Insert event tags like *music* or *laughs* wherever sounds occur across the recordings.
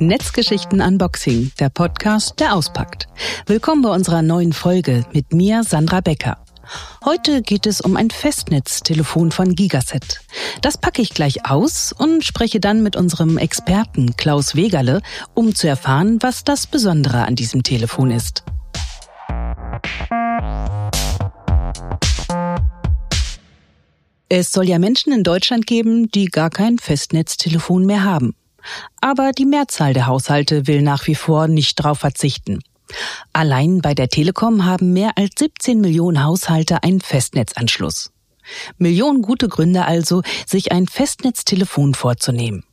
Netzgeschichten Unboxing, der Podcast, der auspackt. Willkommen bei unserer neuen Folge mit mir, Sandra Becker. Heute geht es um ein Festnetztelefon von Gigaset. Das packe ich gleich aus und spreche dann mit unserem Experten Klaus Wegerle, um zu erfahren, was das Besondere an diesem Telefon ist. Es soll ja Menschen in Deutschland geben, die gar kein Festnetztelefon mehr haben. Aber die Mehrzahl der Haushalte will nach wie vor nicht darauf verzichten. Allein bei der Telekom haben mehr als 17 Millionen Haushalte einen Festnetzanschluss. Millionen gute Gründe also, sich ein Festnetztelefon vorzunehmen.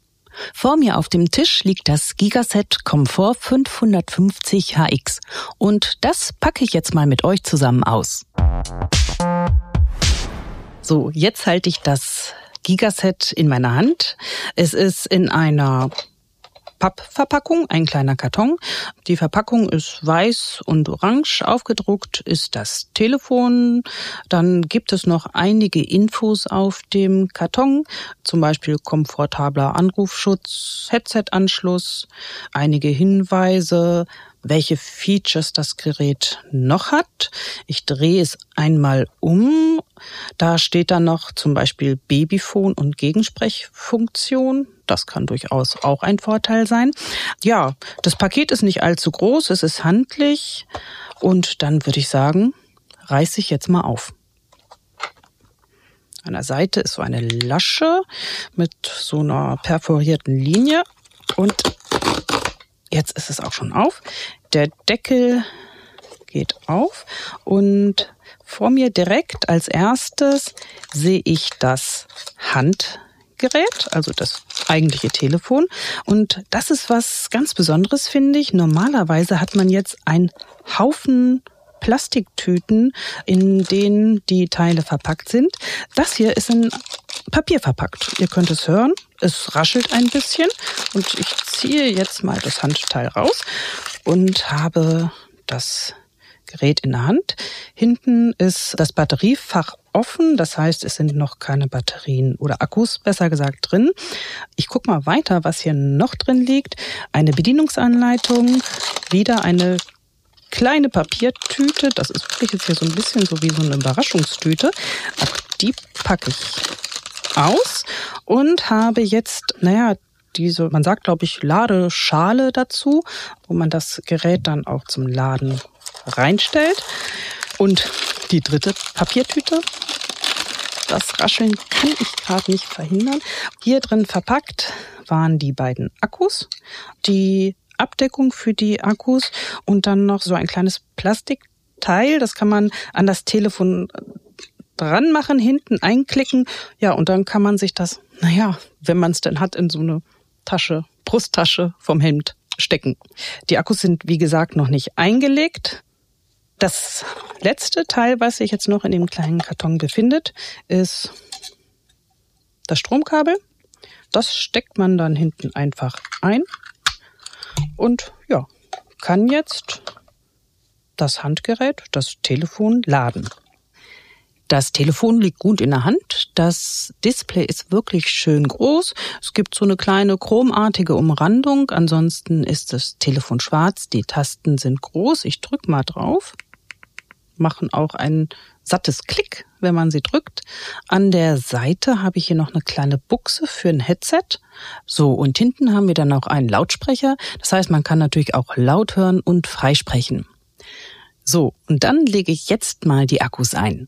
Vor mir auf dem Tisch liegt das Gigaset Comfort 550 HX und das packe ich jetzt mal mit euch zusammen aus. So, jetzt halte ich das Gigaset in meiner Hand. Es ist in einer Pappverpackung, ein kleiner Karton. Die Verpackung ist weiß und orange aufgedruckt, ist das Telefon. Dann gibt es noch einige Infos auf dem Karton, zum Beispiel komfortabler Anrufschutz, Headset-Anschluss, einige Hinweise, welche Features das Gerät noch hat. Ich drehe es einmal um. Da steht dann noch zum Beispiel Babyphone und Gegensprechfunktion. Das kann durchaus auch ein Vorteil sein. Ja, das Paket ist nicht allzu groß, es ist handlich und dann würde ich sagen, reiß ich jetzt mal auf. An der Seite ist so eine Lasche mit so einer perforierten Linie und Jetzt ist es auch schon auf. Der Deckel geht auf und vor mir direkt als erstes sehe ich das Handgerät, also das eigentliche Telefon. Und das ist was ganz Besonderes, finde ich. Normalerweise hat man jetzt einen Haufen Plastiktüten, in denen die Teile verpackt sind. Das hier ist in Papier verpackt. Ihr könnt es hören. Es raschelt ein bisschen und ich ziehe jetzt mal das Handteil raus und habe das Gerät in der Hand. Hinten ist das Batteriefach offen, das heißt, es sind noch keine Batterien oder Akkus, besser gesagt, drin. Ich gucke mal weiter, was hier noch drin liegt. Eine Bedienungsanleitung, wieder eine kleine Papiertüte. Das ist wirklich jetzt hier so ein bisschen so wie so eine Überraschungstüte. Auch die packe ich aus und habe jetzt, naja, diese, man sagt, glaube ich, Ladeschale dazu, wo man das Gerät dann auch zum Laden reinstellt. Und die dritte Papiertüte. Das Rascheln kann ich gerade nicht verhindern. Hier drin verpackt waren die beiden Akkus, die Abdeckung für die Akkus und dann noch so ein kleines Plastikteil. Das kann man an das Telefon dran machen, hinten einklicken. Ja, und dann kann man sich das, naja, wenn man es denn hat, in so eine Tasche, Brusttasche vom Hemd stecken. Die Akkus sind, wie gesagt, noch nicht eingelegt. Das letzte Teil, was sich jetzt noch in dem kleinen Karton befindet, ist das Stromkabel. Das steckt man dann hinten einfach ein und ja, kann jetzt das Handgerät, das Telefon laden. Das Telefon liegt gut in der Hand. Das Display ist wirklich schön groß. Es gibt so eine kleine chromartige Umrandung. Ansonsten ist das Telefon schwarz. Die Tasten sind groß. Ich drück mal drauf. Machen auch ein sattes Klick, wenn man sie drückt. An der Seite habe ich hier noch eine kleine Buchse für ein Headset. So, und hinten haben wir dann auch einen Lautsprecher. Das heißt, man kann natürlich auch laut hören und freisprechen. So, und dann lege ich jetzt mal die Akkus ein.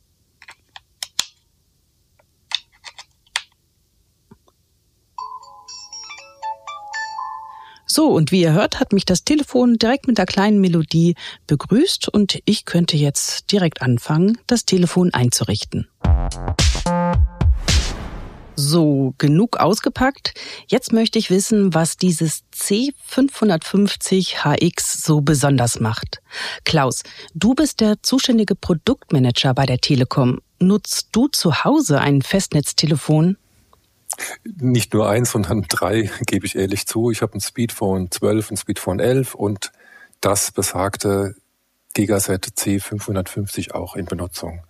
So, und wie ihr hört, hat mich das Telefon direkt mit der kleinen Melodie begrüßt und ich könnte jetzt direkt anfangen, das Telefon einzurichten. So, genug ausgepackt. Jetzt möchte ich wissen, was dieses C550HX so besonders macht. Klaus, du bist der zuständige Produktmanager bei der Telekom. Nutzt du zu Hause ein Festnetztelefon? Nicht nur eins, sondern drei, gebe ich ehrlich zu. Ich habe ein Speedphone 12, ein Speedphone 11 und das besagte Gigaset C550 auch in Benutzung.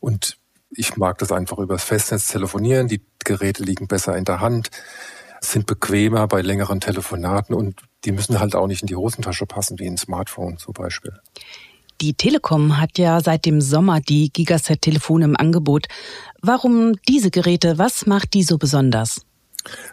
Und ich mag das einfach übers Festnetz telefonieren. Die Geräte liegen besser in der Hand. sind bequemer bei längeren Telefonaten und die müssen halt auch nicht in die Hosentasche passen, wie ein Smartphone zum Beispiel. Die Telekom hat ja seit dem Sommer die Gigaset-Telefone im Angebot. Warum diese Geräte? Was macht die so besonders?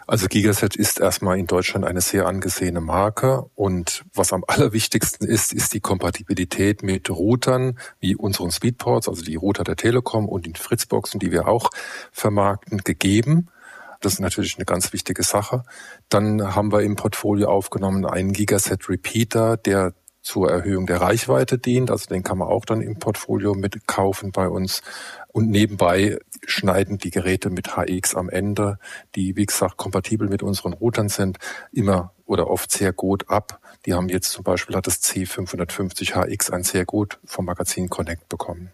Also Gigaset ist erstmal in Deutschland eine sehr angesehene Marke und was am allerwichtigsten ist, ist die Kompatibilität mit Routern wie unseren Speedports, also die Router der Telekom und den Fritzboxen, die wir auch vermarkten, gegeben. Das ist natürlich eine ganz wichtige Sache. Dann haben wir im Portfolio aufgenommen einen Gigaset Repeater, der zur Erhöhung der Reichweite dient. Also den kann man auch dann im Portfolio mitkaufen bei uns. Und nebenbei schneiden die Geräte mit HX am Ende, die wie gesagt kompatibel mit unseren Routern sind, immer oder oft sehr gut ab. Die haben jetzt zum Beispiel hat das C550 HX ein sehr gut vom Magazin Connect bekommen.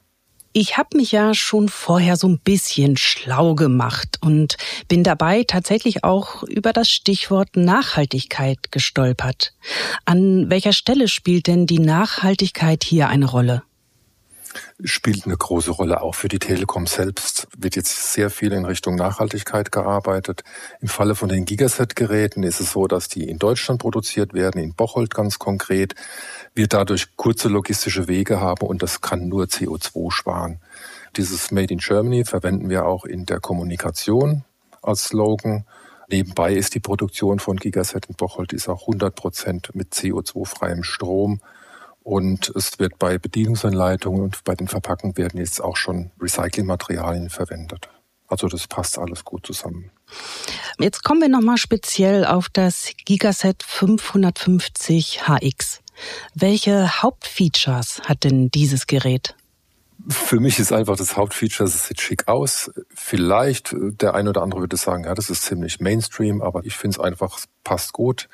Ich habe mich ja schon vorher so ein bisschen schlau gemacht und bin dabei tatsächlich auch über das Stichwort Nachhaltigkeit gestolpert. An welcher Stelle spielt denn die Nachhaltigkeit hier eine Rolle? Spielt eine große Rolle. Auch für die Telekom selbst wird jetzt sehr viel in Richtung Nachhaltigkeit gearbeitet. Im Falle von den Gigaset-Geräten ist es so, dass die in Deutschland produziert werden, in Bocholt ganz konkret. Wir dadurch kurze logistische Wege haben und das kann nur CO2 sparen. Dieses Made in Germany verwenden wir auch in der Kommunikation als Slogan. Nebenbei ist die Produktion von Gigaset in Bocholt ist auch 100 Prozent mit CO2-freiem Strom und es wird bei Bedienungsanleitungen und bei den Verpackungen werden jetzt auch schon Recyclingmaterialien verwendet. Also das passt alles gut zusammen. Jetzt kommen wir nochmal speziell auf das Gigaset 550 HX. Welche Hauptfeatures hat denn dieses Gerät? Für mich ist einfach das Hauptfeature, es sieht schick aus. Vielleicht der eine oder andere würde sagen, ja, das ist ziemlich Mainstream, aber ich finde es einfach, es passt gut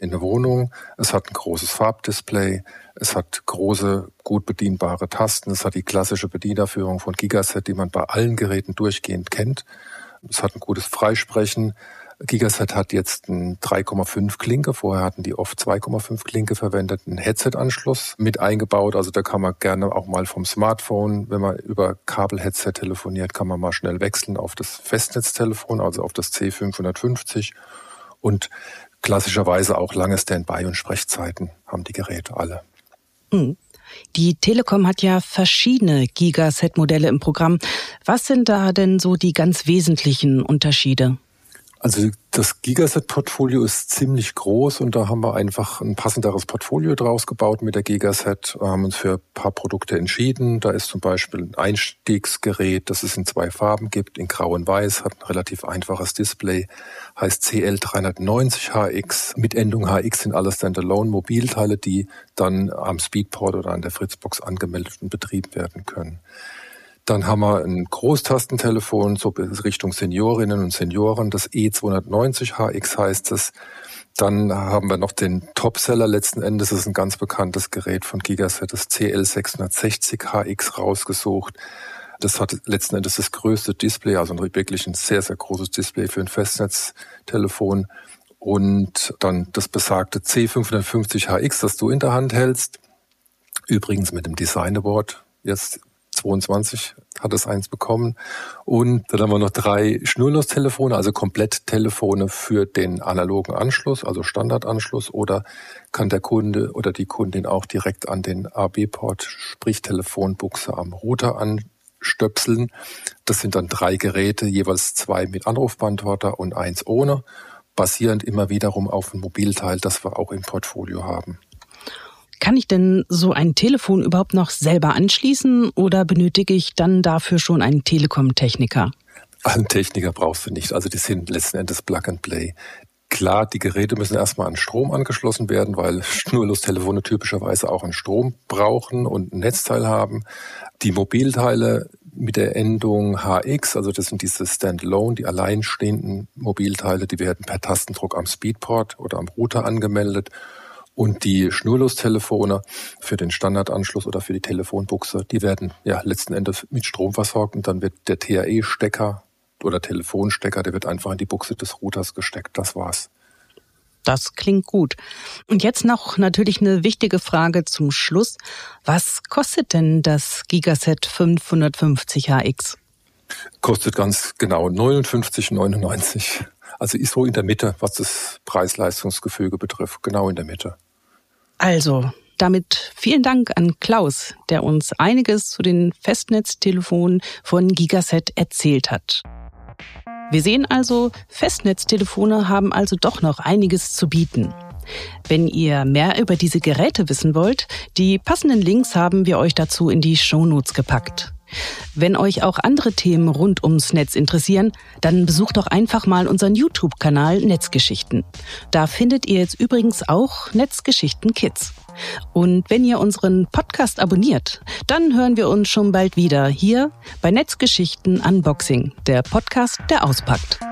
in der Wohnung. Es hat ein großes Farbdisplay. Es hat große, gut bedienbare Tasten. Es hat die klassische Bedienerführung von Gigaset, die man bei allen Geräten durchgehend kennt. Es hat ein gutes Freisprechen. Gigaset hat jetzt ein 3,5 Klinke. Vorher hatten die oft 2,5 Klinke verwendet. Einen Headset-Anschluss mit eingebaut. Also da kann man gerne auch mal vom Smartphone, wenn man über Kabel-Headset telefoniert, kann man mal schnell wechseln auf das Festnetztelefon, also auf das C550. Und klassischerweise auch lange Standby- und Sprechzeiten haben die Geräte alle. Hm. Die Telekom hat ja verschiedene Gigaset-Modelle im Programm. Was sind da denn so die ganz wesentlichen Unterschiede? Also das Gigaset-Portfolio ist ziemlich groß und da haben wir einfach ein passenderes Portfolio draus gebaut mit der Gigaset, haben uns für ein paar Produkte entschieden. Da ist zum Beispiel ein Einstiegsgerät, das es in zwei Farben gibt, in Grau und Weiß, hat ein relativ einfaches Display, heißt CL390HX. Mit Endung HX sind alle Standalone-Mobilteile, die dann am Speedport oder an der Fritzbox angemeldet und betrieben werden können. Dann haben wir ein Großtastentelefon, so Richtung Seniorinnen und Senioren, das E290HX heißt es. Dann haben wir noch den Topseller letzten Endes, das ist ein ganz bekanntes Gerät von Gigaset, das CL660HX rausgesucht. Das hat letzten Endes das größte Display, also wirklich ein sehr, sehr großes Display für ein Festnetztelefon. Und dann das besagte C550HX, das du in der Hand hältst. Übrigens mit dem Design Award jetzt 22 hat es eins bekommen. Und dann haben wir noch drei Schnurlostelefone, also Kompletttelefone für den analogen Anschluss, also Standardanschluss, oder kann der Kunde oder die Kundin auch direkt an den AB-Port, sprich Telefonbuchse am Router anstöpseln. Das sind dann drei Geräte, jeweils zwei mit Anrufbeantworter und eins ohne, basierend immer wiederum auf ein Mobilteil, das wir auch im Portfolio haben. Kann ich denn so ein Telefon überhaupt noch selber anschließen oder benötige ich dann dafür schon einen Telekom-Techniker? Einen Techniker brauchst du nicht. Also die sind letzten Endes Plug and Play. Klar, die Geräte müssen erstmal an Strom angeschlossen werden, weil *laughs* Schnurlostelefone typischerweise auch an Strom brauchen und ein Netzteil haben. Die Mobilteile mit der Endung HX, also das sind diese Standalone, die alleinstehenden Mobilteile, die werden per Tastendruck am Speedport oder am Router angemeldet und die Schnurlostelefone für den Standardanschluss oder für die Telefonbuchse, die werden ja letzten Endes mit Strom versorgt und dann wird der TAE-Stecker oder Telefonstecker, der wird einfach in die Buchse des Routers gesteckt. Das war's. Das klingt gut. Und jetzt noch natürlich eine wichtige Frage zum Schluss. Was kostet denn das Gigaset 550HX? Kostet ganz genau 59,99. Also ist so in der Mitte, was das Preis-Leistungsgefüge betrifft, genau in der Mitte. Also, damit vielen Dank an Klaus, der uns einiges zu den Festnetztelefonen von Gigaset erzählt hat. Wir sehen also, Festnetztelefone haben also doch noch einiges zu bieten. Wenn ihr mehr über diese Geräte wissen wollt, die passenden Links haben wir euch dazu in die Shownotes gepackt. Wenn euch auch andere Themen rund ums Netz interessieren, dann besucht doch einfach mal unseren YouTube-Kanal Netzgeschichten. Da findet ihr jetzt übrigens auch Netzgeschichten Kids. Und wenn ihr unseren Podcast abonniert, dann hören wir uns schon bald wieder hier bei Netzgeschichten Unboxing, der Podcast, der auspackt.